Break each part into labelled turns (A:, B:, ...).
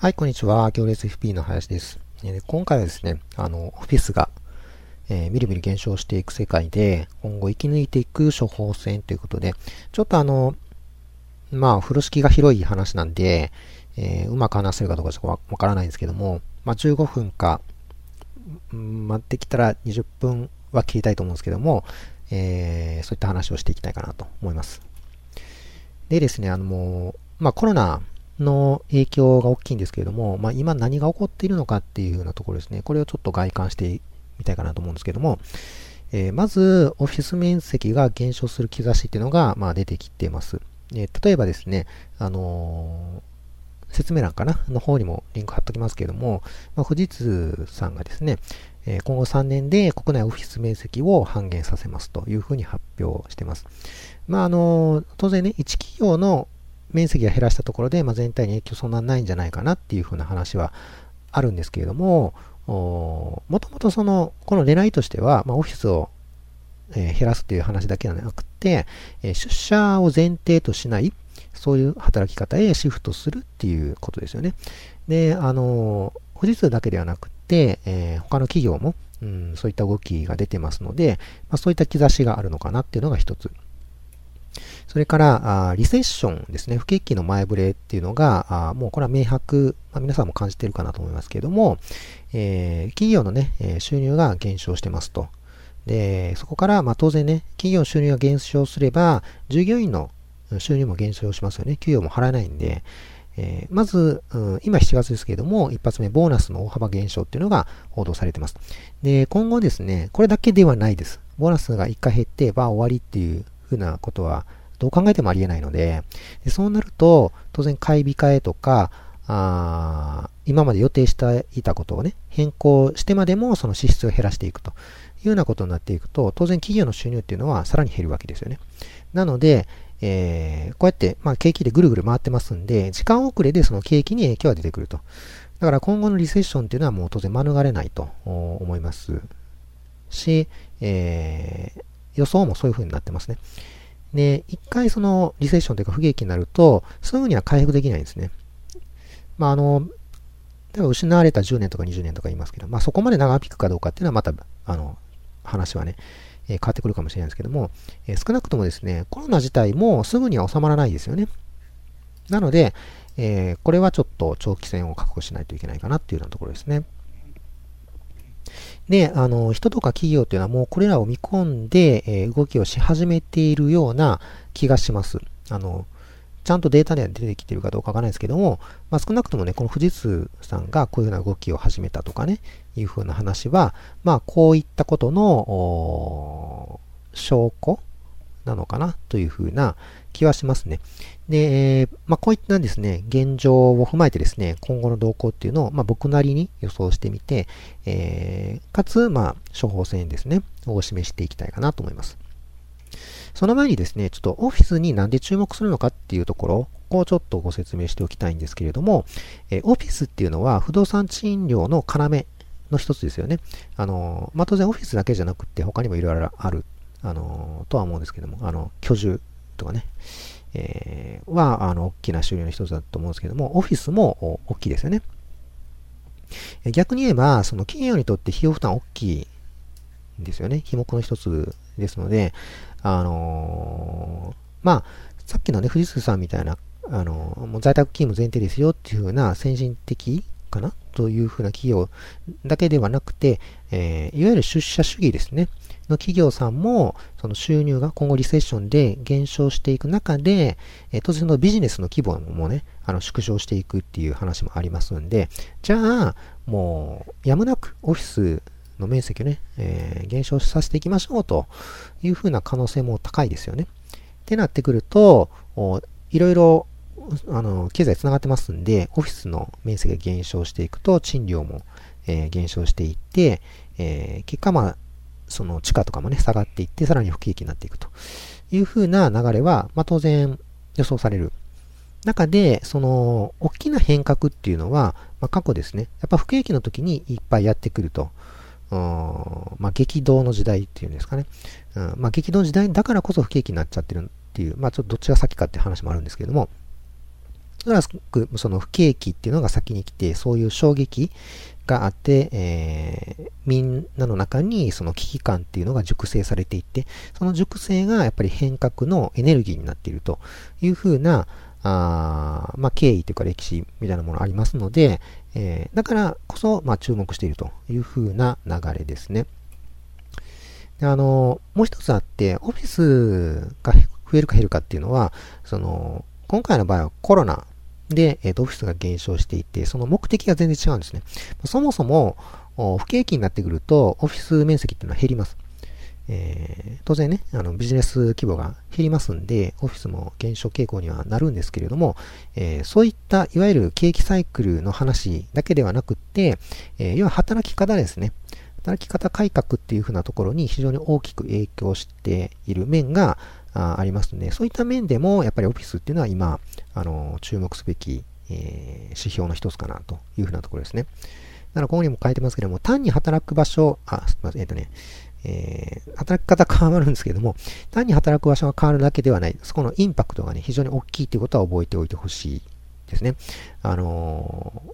A: はい、こんにちは。行列 FP の林です。え今回はですね、あの、オフィスが、えー、みるみる減少していく世界で、今後生き抜いていく処方箋ということで、ちょっとあの、まあ、風呂敷が広い話なんで、えー、うまく話せるかどうかちょっとわからないんですけども、まあ、15分か、待ってきたら20分は切りたいと思うんですけども、えー、そういった話をしていきたいかなと思います。でですね、あの、まあ、コロナの影響が大きいんですけれども、まあ、今何が起こっているのかっていうようなところですね。これをちょっと外観してみたいかなと思うんですけども、えー、まず、オフィス面積が減少する兆しっていうのが、まあ、出てきています。えー、例えばですね、あのー、説明欄かな？の方にもリンク貼っときますけれども、まあ、富士通さんがですね、え今後3年で国内オフィス面積を半減させますというふうに発表しています。まあ、あの当然ね、1企業の面積が減らしたところで、まあ、全体に影響そんなないんじゃないかなっていうふうな話はあるんですけれども、もともとその、この狙いとしては、まあ、オフィスを、えー、減らすっていう話だけではなくて、えー、出社を前提としない、そういう働き方へシフトするっていうことですよね。で、あの、富士通だけではなくて、えー、他の企業も、うん、そういった動きが出てますので、まあ、そういった兆しがあるのかなっていうのが一つ。それから、リセッションですね。不景気の前触れっていうのが、もうこれは明白、まあ、皆さんも感じてるかなと思いますけれども、えー、企業のね、収入が減少してますと。で、そこから、まあ、当然ね、企業収入が減少すれば、従業員の収入も減少しますよね。給与も払えないんで、えー、まず、うん、今7月ですけれども、一発目、ボーナスの大幅減少っていうのが報道されてます。で、今後ですね、これだけではないです。ボーナスが1回減って、ば終わりっていうふうなことは、どう考えてもありえないので、でそうなると、当然買い控えとか、あ今まで予定していたことをね、変更してまでもその支出を減らしていくというようなことになっていくと、当然企業の収入っていうのはさらに減るわけですよね。なので、えー、こうやって、まあ、景気でぐるぐる回ってますんで、時間遅れでその景気に影響が出てくると。だから今後のリセッションっていうのはもう当然免れないと思いますし、えー、予想もそういう風になってますね。で、一回そのリセッションというか不景気になると、すぐには回復できないんですね。まあ、あの、例えば失われた10年とか20年とか言いますけど、まあそこまで長引くかどうかっていうのはまた、あの、話はね、えー、変わってくるかもしれないですけども、えー、少なくともですね、コロナ自体もすぐには収まらないですよね。なので、えー、これはちょっと長期戦を確保しないといけないかなっていうようなところですね。で、あの、人とか企業っていうのはもうこれらを見込んで、えー、動きをし始めているような気がします。あの、ちゃんとデータでは出てきてるかどうかわからないですけども、まあ、少なくともね、この富士通さんがこういうような動きを始めたとかね、いうふうな話は、まあ、こういったことの、証拠なのかなというふうな気はしますね。で、まあ、こういったですね、現状を踏まえてですね、今後の動向っていうのを、まあ、僕なりに予想してみて、えー、かつ、まあ、処方箋ですね、を示していきたいかなと思います。その前にですね、ちょっとオフィスになんで注目するのかっていうところ、ここをちょっとご説明しておきたいんですけれども、え、オフィスっていうのは不動産賃料の要の一つですよね。あの、まあ、当然オフィスだけじゃなくて他にもいろいろある、あの、とは思うんですけども、あの、居住とかね、えー、は、あの、大きな収入の一つだと思うんですけども、オフィスも大きいですよね。逆に言えば、その企業にとって費用負担大きいんですよね。費目の一つですので、あのー、まあ、さっきのね、富士通さんみたいな、あのー、もう在宅勤務前提ですよっていう風な先進的かな？というふうな企業だけではなくて、えー、いわゆる出社主義ですね。の企業さんも、その収入が今後リセッションで減少していく中で、え、当然のビジネスの規模もね、あの縮小していくっていう話もありますんで、じゃあ、もう、やむなくオフィスの面積をね、えー、減少させていきましょうというふうな可能性も高いですよね。ってなってくると、いろいろあの、経済繋がってますんで、オフィスの面積が減少していくと、賃料も、えー、減少していって、えー、結果、まあ、その地価とかもね、下がっていって、さらに不景気になっていくというふうな流れは、まあ、当然予想される。中で、その、大きな変革っていうのは、まあ、過去ですね、やっぱ不景気の時にいっぱいやってくると。まあ、激動の時代っていうんですかね。うんまあ、激動時代だからこそ不景気になっちゃってるっていう、まあ、ちょっとどっちが先かっていう話もあるんですけれども、おそらくその不景気っていうのが先に来て、そういう衝撃があって、えー、みんなの中にその危機感っていうのが熟成されていって、その熟成がやっぱり変革のエネルギーになっているというふうな、あまあ、経緯というか歴史みたいなものありますので、えー、だからこそ、まあ、注目しているというふうな流れですね。であの、もう一つあって、オフィスが増えるか減るかっていうのは、その、今回の場合はコロナで、えっ、と、オフィスが減少していて、その目的が全然違うんですね。そもそも、不景気になってくると、オフィス面積っていうのは減ります。えー、当然ね、あのビジネス規模が減りますんで、オフィスも減少傾向にはなるんですけれども、えー、そういったいわゆる景気サイクルの話だけではなくって、えー、要は働き方ですね。働き方改革っていうふうなところに非常に大きく影響している面があありますので、そういった面でもやっぱりオフィスっていうのは今、あの注目すべき、え指標の一つかなというふうなところですね。だからここにも書いてますけども、単に働く場所、あ、すみません、えっ、とね、えー、働き方変わるんですけども、単に働く場所が変わるだけではない、そこのインパクトがね、非常に大きいということは覚えておいてほしいですね。あのー、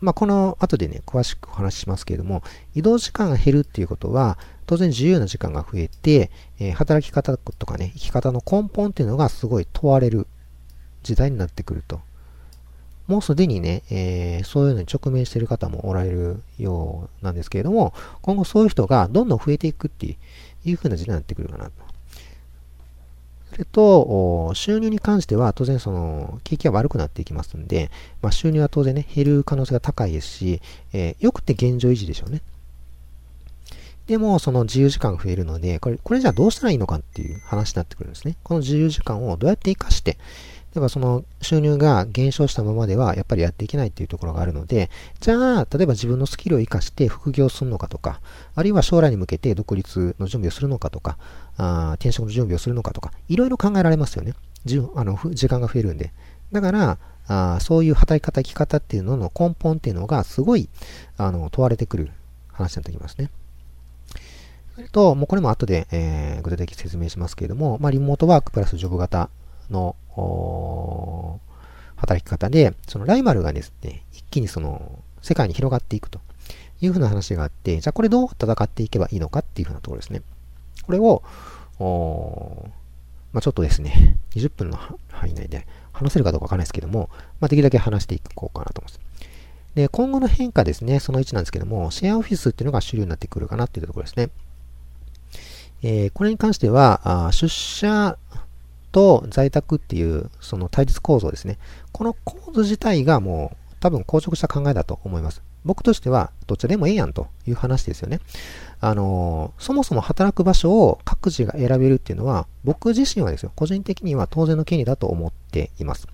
A: まあ、この後でね、詳しくお話ししますけれども、移動時間が減るっていうことは、当然自由な時間が増えて、えー、働き方とかね、生き方の根本っていうのがすごい問われる時代になってくるともうすでにね、えー、そういうのに直面している方もおられるようなんですけれども、今後そういう人がどんどん増えていくっていう風な時代になってくるかなと。それと、収入に関しては当然その景気が悪くなっていきますんで、まあ、収入は当然ね、減る可能性が高いですし、えー、よくて現状維持でしょうね。でも、その自由時間が増えるので、これ、これじゃあどうしたらいいのかっていう話になってくるんですね。この自由時間をどうやって活かして、例えばその収入が減少したままではやっぱりやっていけないっていうところがあるので、じゃあ、例えば自分のスキルを活かして副業するのかとか、あるいは将来に向けて独立の準備をするのかとか、あ転職の準備をするのかとか、いろいろ考えられますよね。じあの時間が増えるんで。だから、あそういう働き方、生き方っていうのの根本っていうのがすごいあの問われてくる話になってきますね。それと、もうこれも後で、えー、具体的に説明しますけれども、まあ、リモートワークプラスジョブ型の働き方で、そのライバルがですね、一気にその世界に広がっていくというふうな話があって、じゃあこれどう戦っていけばいいのかっていうふうなところですね。これを、まあ、ちょっとですね、20分の範囲内で話せるかどうかわからないですけども、まあ、できるだけ話していこうかなと思います。で、今後の変化ですね、その1なんですけども、シェアオフィスっていうのが主流になってくるかなっていうところですね。えー、これに関しては、あ出社と在宅っていうその対立構造ですね。この構図自体がもう多分硬直した考えだと思います。僕としてはどっちでもええやんという話ですよね。あのー、そもそも働く場所を各自が選べるっていうのは僕自身はですよ、個人的には当然の権利だと思ってています。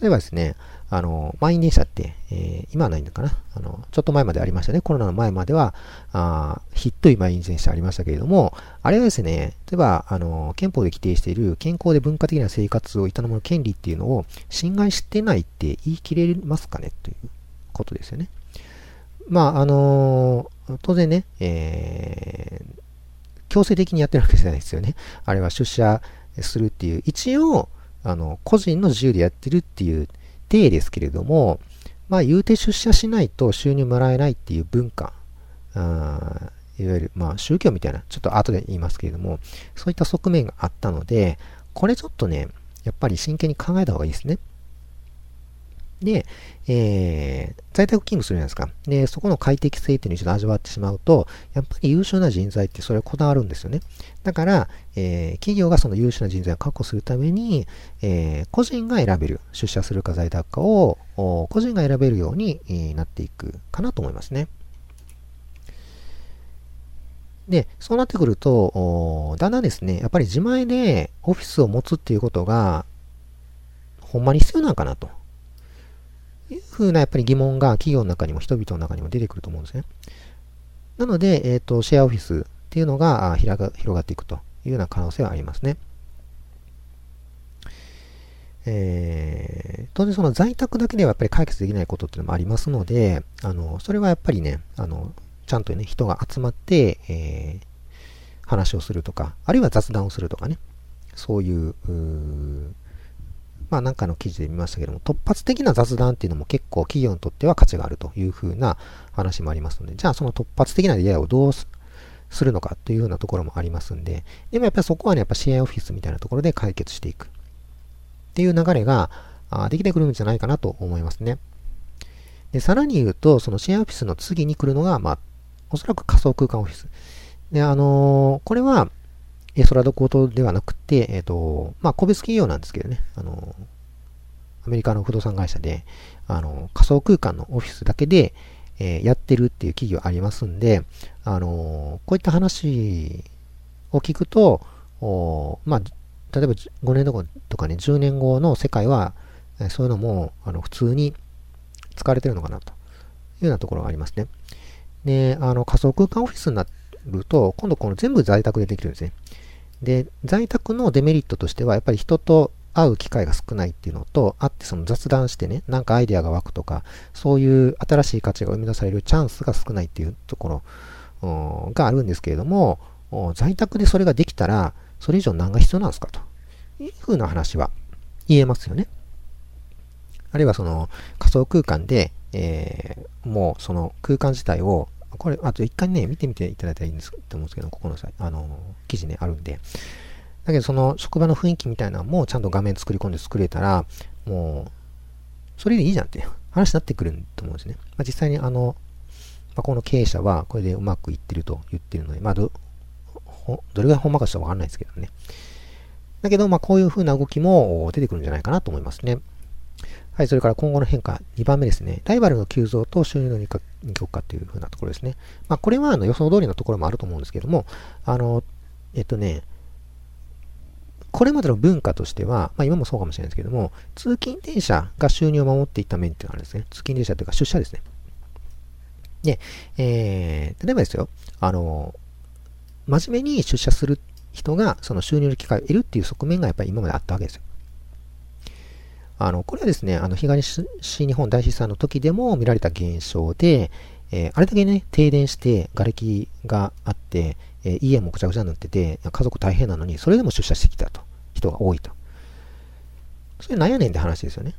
A: 例えばですね、あの、満員電車って、えー、今はないのかな？あの、ちょっと前までありましたね。コロナの前までは、あひっとい満員電車ありましたけれども、あれはですね、例えば、あの、憲法で規定している健康で文化的な生活を営む権利っていうのを侵害してないって言い切れますかね？ということですよね。まあ、あの当然ね、えー、強制的にやってるわけじゃないですよね。あれは出社するっていう、一応、あの、個人の自由でやってるっていう体ですけれども、まあ、言うて出社しないと収入もらえないっていう文化、あいわゆる、まあ、宗教みたいな、ちょっと後で言いますけれども、そういった側面があったので、これちょっとね、やっぱり真剣に考えた方がいいですね。で、えー、在宅勤務するじゃないですか。で、そこの快適性っていうのを一度味わってしまうと、やっぱり優秀な人材ってそれはこだわるんですよね。だから、えー、企業がその優秀な人材を確保するために、えー、個人が選べる、出社するか在宅かを、個人が選べるようになっていくかなと思いますね。で、そうなってくると、だんだんですね、やっぱり自前でオフィスを持つっていうことが、ほんまに必要なのかなと。いうふうなやっぱり疑問が企業の中にも人々の中にも出てくると思うんですね。なので、えっ、ー、と、シェアオフィスっていうのが広が広がっていくというような可能性はありますね。えー、当然その在宅だけではやっぱり解決できないことっていうのもありますので、あの、それはやっぱりね、あの、ちゃんとね、人が集まって、えー、話をするとか、あるいは雑談をするとかね、そういう、うまあなんかの記事で見ましたけども、突発的な雑談っていうのも結構企業にとっては価値があるというふうな話もありますので、じゃあその突発的な出会いをどうするのかというようなところもありますんで、でもやっぱりそこはね、やっぱシェアオフィスみたいなところで解決していくっていう流れができてくるんじゃないかなと思いますね。で、さらに言うと、そのシェアオフィスの次に来るのが、まあ、おそらく仮想空間オフィス。で、あのー、これは、え、ソラドコートではなくて、えっ、ー、と、まあ、個別企業なんですけどね、あの、アメリカの不動産会社で、あの仮想空間のオフィスだけで、えやってるっていう企業ありますんで、あのこういった話を聞くと、おまあ、例えば5年後とかね、10年後の世界は、えそういうのも、あの、普通に使われてるのかなというようなところがありますね。で、あの、仮想空間オフィスになると、今度この全部在宅でできるんですね。で、在宅のデメリットとしては、やっぱり人と会う機会が少ないっていうのと、あってその雑談してね、なんかアイデアが湧くとか、そういう新しい価値が生み出されるチャンスが少ないっていうところがあるんですけれども、在宅でそれができたら、それ以上何が必要なんですかというふうな話は言えますよね。あるいはその仮想空間で、えー、もうその空間自体を、これ、あと一回ね、見てみていただいたらいいんですと思うんですけど、ここのさ、あの、記事ね、あるんで。だけどその職場の雰囲気みたいなのもちゃんと画面作り込んで作れたら、もう、それでいいじゃんっていう 話になってくると思うんですね。まあ、実際にあの、まあ、この経営者はこれでうまくいってると言ってるので、まあど、どれがほんまかちょっとわかんないですけどね。だけど、まあ、こういう風な動きも出てくるんじゃないかなと思いますね。はい、それから今後の変化、2番目ですね。ライバルの急増と収入の二極化という風なところですね。まあ、これはあの予想通りのところもあると思うんですけども、あの、えっとね、これまでの文化としては、まあ今もそうかもしれないですけども、通勤電車が収入を守っていった面っていうのがあるんですね。通勤電車というか出社ですね。で、えー、例えばですよ、あの、真面目に出社する人がその収入の機会を得るっていう側面がやっぱり今まであったわけですよ。あの、これはですね、あの、東日本大震災の時でも見られた現象で、えー、あれだけね、停電して瓦礫があって、えー、家もぐちゃぐちゃになってて、家族大変なのに、それでも出社してきたと。人が多いと。それなんやねんって話ですよね。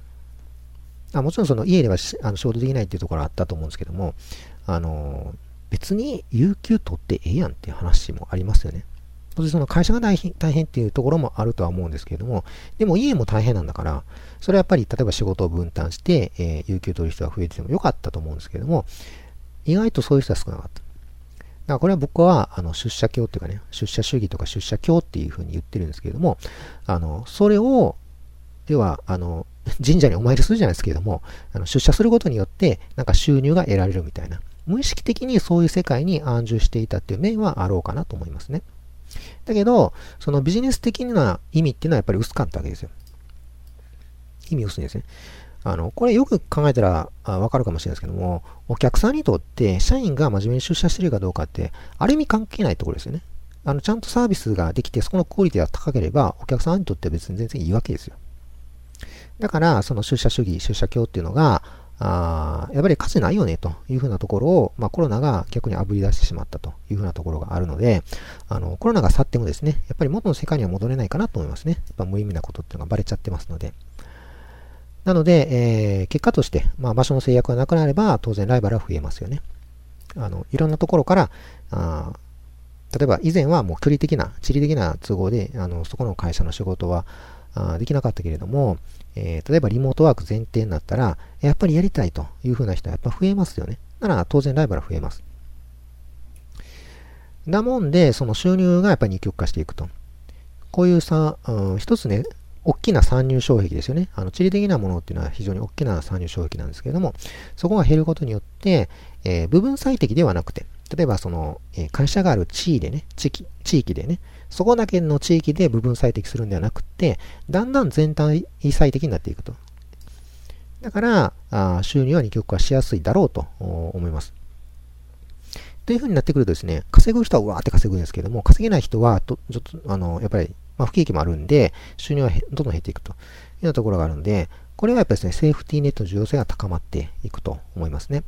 A: あもちろんその家ではあの仕事できないっていうところはあったと思うんですけども、あの、別に有給取ってええやんっていう話もありますよね。当然その会社が大変大変っていうところもあるとは思うんですけれども、でも家も大変なんだから、それはやっぱり例えば仕事を分担して、えー、有給取る人が増えててもよかったと思うんですけれども、意外とそういう人は少なかった。だからこれは僕はあの出社教っていうかね、出社主義とか出社教っていうふうに言ってるんですけれども、あの、それを、では、あの、神社にお参りするじゃないですけれども、あの出社することによって、なんか収入が得られるみたいな、無意識的にそういう世界に安住していたっていう面はあろうかなと思いますね。だけど、そのビジネス的な意味っていうのはやっぱり薄かったわけですよ。意味薄いですね。あの、これよく考えたらわかるかもしれないですけども、お客さんにとって社員が真面目に出社してるかどうかって、ある意味関係ないところですよね。あの、ちゃんとサービスができて、そこのクオリティが高ければ、お客さんにとっては別に全然いいわけですよ。だから、その出社主義、出社教っていうのが、あやっぱり価値ないよねというふうなところを、まあ、コロナが逆にあぶり出してしまったというふうなところがあるので、あのコロナが去ってもですね、やっぱり元の世界には戻れないかなと思いますね。やっぱ無意味なことっていうのがバレちゃってますので。なので、えー、結果として、まあ、場所の制約がなくなれば、当然ライバルは増えますよね。あの、いろんなところから、あ例えば以前はもう距離的な、地理的な都合で、あの、そこの会社の仕事はあできなかったけれども、えー、例えばリモートワーク前提になったら、やっぱりやりたいというふうな人はやっぱ増えますよね。なら当然ライバルは増えます。だもんで、その収入がやっぱり二極化していくと。こういうさ、うん、一つね、大きな参入障壁ですよね。あの、地理的なものっていうのは非常に大きな参入障壁なんですけれども、そこが減ることによって、えー、部分最適ではなくて、例えばその、えー、会社がある地位でね、地域、地域でね、そこだけの地域で部分最適するんではなくて、だんだん全体最適になっていくと。だから、あ収入は二極化しやすいだろうと思います。というふうになってくるとですね、稼ぐ人はわーって稼ぐんですけども、稼げない人はと、ちょっと、あの、やっぱり、まあ、不景気もあるんで、収入はどんどん減っていくというようなところがあるので、これはやっぱりですね、セーフティーネットの重要性が高まっていくと思いますね。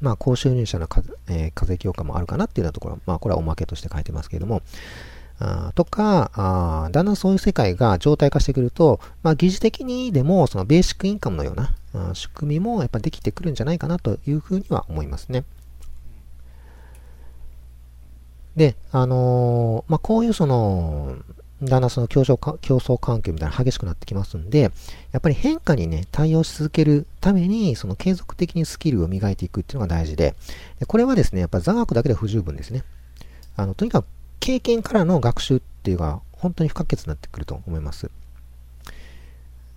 A: まあ、高収入者の課,、えー、課税強化もあるかなっていうようなところ、まあ、これはおまけとして書いてますけれども、あとかあ、だんだんそういう世界が状態化してくると、まあ、疑似的にでも、そのベーシックインカムのようなあ仕組みもやっぱできてくるんじゃないかなというふうには思いますね。で、あのー、まあ、こういうその、だんだんその競争競争環境みたいな激しくなってきますんで、やっぱり変化にね、対応し続けるために、その継続的にスキルを磨いていくっていうのが大事で、でこれはですね、やっぱ座学だけで不十分ですね。あの、とにかく経験からの学習っていうのが本当に不可欠になってくると思います。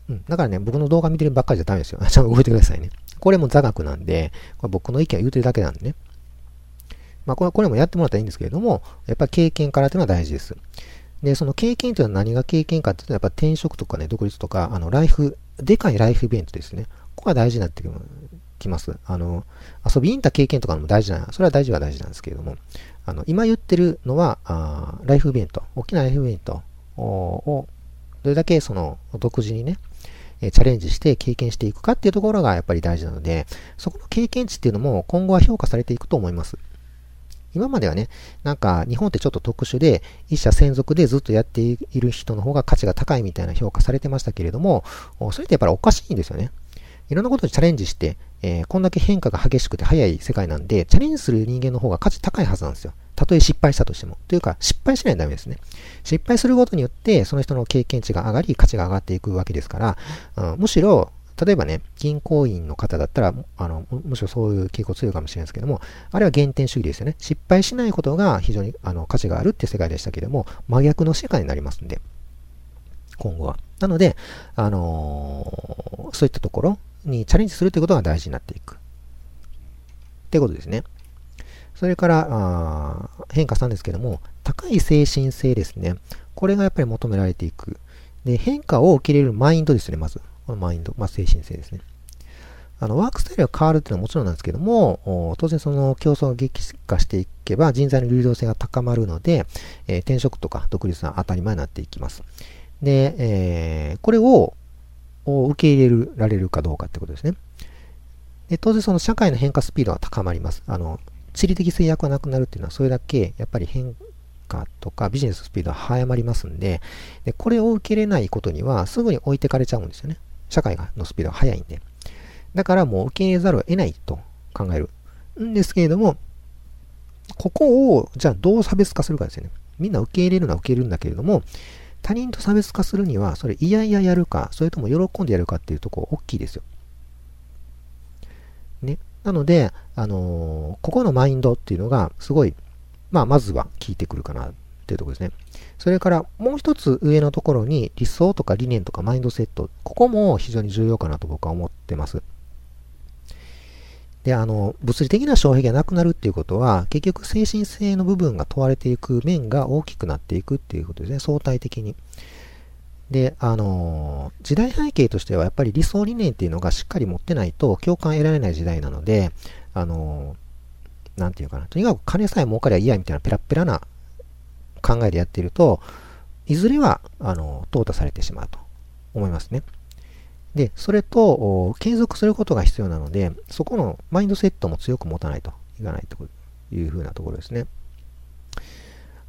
A: うん。だからね、僕の動画見てるばっかりじゃダメですよ。ちゃんと動いてくださいね。これも座学なんで、これ僕の意見を言うてるだけなんでね。まあ、これこれもやってもらったらいいんですけれども、やっぱり経験からというのは大事です。で、その経験というのは何が経験かっていうと、やっぱ転職とかね、独立とか、あの、ライフ、でかいライフイベントですね。ここが大事になってきます。あの、遊びに行った経験とかも大事な、それは大事は大事なんですけれども、あの、今言ってるのは、あライフイベント、大きなライフイベントを、どれだけその、独自にね、チャレンジして経験していくかっていうところがやっぱり大事なので、そこの経験値っていうのも今後は評価されていくと思います。今まではね、なんか日本ってちょっと特殊で、一社専属でずっとやっている人の方が価値が高いみたいな評価されてましたけれども、それってやっぱりおかしいんですよね。いろんなことにチャレンジして、えー、こんだけ変化が激しくて早い世界なんで、チャレンジする人間の方が価値高いはずなんですよ。たとえ失敗したとしても。というか、失敗しないとダメですね。失敗することによって、その人の経験値が上がり、価値が上がっていくわけですから、うん、むしろ、例えばね、銀行員の方だったら、あの、むしろそういう傾向強いかもしれないですけども、あれは原点主義ですよね。失敗しないことが非常にあの価値があるって世界でしたけども、真逆の世界になりますんで、今後は。なので、あのー、そういったところにチャレンジするということが大事になっていく。ってことですね。それから、あ変化したんですけども、高い精神性ですね。これがやっぱり求められていく。で、変化を受け入れるマインドですね、まず。このマインド、まあ、精神性ですね。あの、ワークスタイルが変わるっていうのはもちろんなんですけども、当然その競争が激化していけば人材の流動性が高まるので、えー、転職とか独立は当たり前になっていきます。で、えー、これを受け入れられるかどうかってことですね。で当然その社会の変化スピードは高まります。あの、地理的制約がなくなるっていうのはそれだけやっぱり変化とかビジネススピードは早まりますんでで、これを受け入れないことにはすぐに置いてかれちゃうんですよね。社会のスピードが速いんで。だからもう受け入れざるを得ないと考える。んですけれども、ここをじゃあどう差別化するかですよね。みんな受け入れるのは受け入れるんだけれども、他人と差別化するには、それいやいやるか、それとも喜んでやるかっていうとこ大きいですよ。ね。なので、あのー、ここのマインドっていうのが、すごい、まあ、まずは効いてくるかなっていうところですね。それから、もう一つ上のところに、理想とか理念とかマインドセット、ここも非常に重要かなと僕は思ってます。で、あの、物理的な障壁がなくなるっていうことは、結局精神性の部分が問われていく面が大きくなっていくっていうことですね、相対的に。で、あの、時代背景としてはやっぱり理想理念っていうのがしっかり持ってないと共感得られない時代なので、あの、なんていうかな、とにかく金さえ儲かりゃ嫌みたいなペラペラな考えでやっていると、いずれは、あの、淘汰されてしまうと思いますね。で、それと、継続することが必要なので、そこのマインドセットも強く持たないといかないというふうなところですね。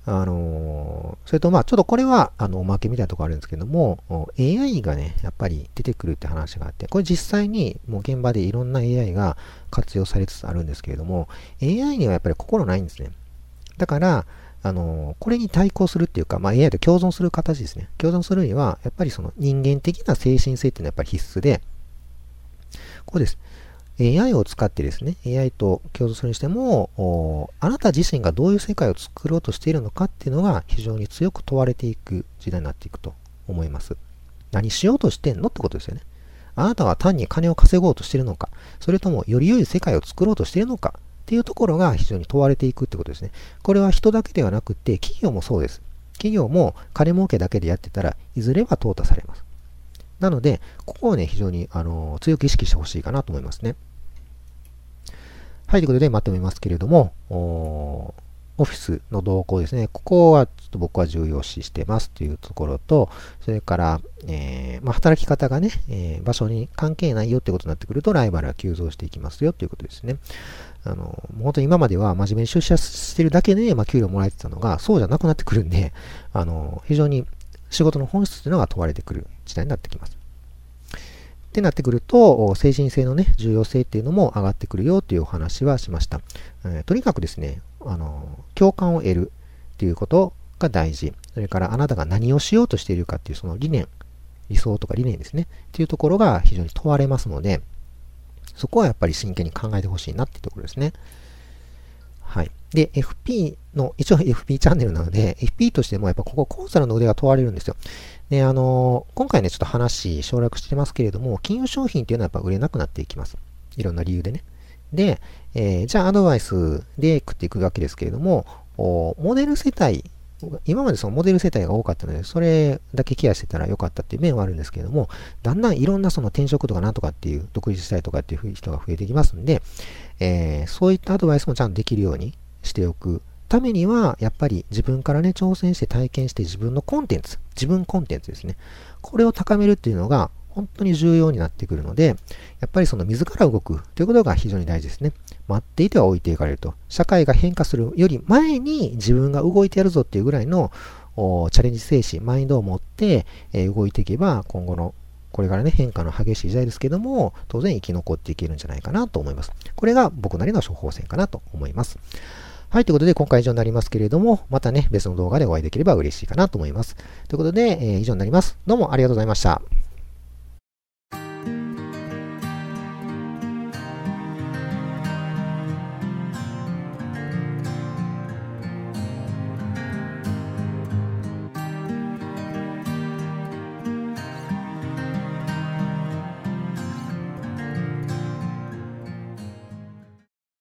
A: あのそれとまあ、ちょっとこれは、あの、おまけみたいなところあるんですけども、AI がね、やっぱり出てくるって話があって、これ実際にもう現場でいろんな AI が活用されつつあるんですけれども、AI にはやっぱり心ないんですね。だから、あの、これに対抗するっていうか、まあ、AI と共存する形ですね。共存するには、やっぱりその人間的な精神性っていうのはやっぱり必須で、こうです。AI を使ってですね、AI と共存するにしても、あなた自身がどういう世界を作ろうとしているのかっていうのが非常に強く問われていく時代になっていくと思います。何しようとしてんのってことですよね。あなたは単に金を稼ごうとしてるのか、それともより良い世界を作ろうとしているのか、っていうところが非常に問われていくってことですね。これは人だけではなくて、企業もそうです。企業も金儲けだけでやってたらいずれは淘汰されます。なので、ここをね、非常に、あの強く意識してほしいかなと思いますね。はい、ということでまとめますけれども、オフィスの動向ですね。ここはちょっと僕は重要視してますというところと、それから、えー、まあ、働き方がね、えー、場所に関係ないよってことになってくると、ライバルが急増していきますよということですね。あの、本当に今までは真面目に出社してるだけで、まあ、給料もらえてたのが、そうじゃなくなってくるんで、あの、非常に仕事の本質というのが問われてくる時代になってきます。ってなってくると、精神性のね、重要性っていうのも上がってくるよっていうお話はしました。えー、とにかくですね、あの、共感を得るっていうことが大事。それからあなたが何をしようとしているかっていうその理念、理想とか理念ですね。っていうところが非常に問われますので、そこはやっぱり真剣に考えてほしいなっていうところですね。はい。で、FP の、一応 FP チャンネルなので、FP としてもやっぱここコンサルの腕が問われるんですよ。で、あの今回ね、ちょっと話省略してますけれども、金融商品っていうのはやっぱ売れなくなっていきます。いろんな理由でね。で、えー、じゃあアドバイスで食っていくわけですけれども、モデル世帯、今までそのモデル世帯が多かったので、それだけケアしてたらよかったっていう面はあるんですけれども、だんだんいろんなその転職とかなんとかっていう、独立したいとかっていう人が増えてきますんで、えー、そういったアドバイスもちゃんとできるようにしておくためには、やっぱり自分からね、挑戦して体験して自分のコンテンツ、自分コンテンツですね。これを高めるっていうのが、本当に重要になってくるので、やっぱりその自ら動くということが非常に大事ですね。待っていては置いていかれると。社会が変化するより前に自分が動いてやるぞっていうぐらいのチャレンジ精神、マインドを持って、え、動いていけば、今後のこれからね、変化の激しい時代ですけども、当然生き残っていけるんじゃないかなと思います。これが僕なりの処方箋かなと思います。はい、ということで今回以上になりますけれども、またね、別の動画でお会いできれば嬉しいかなと思います。ということで、えー、以上になります。どうもありがとうございました。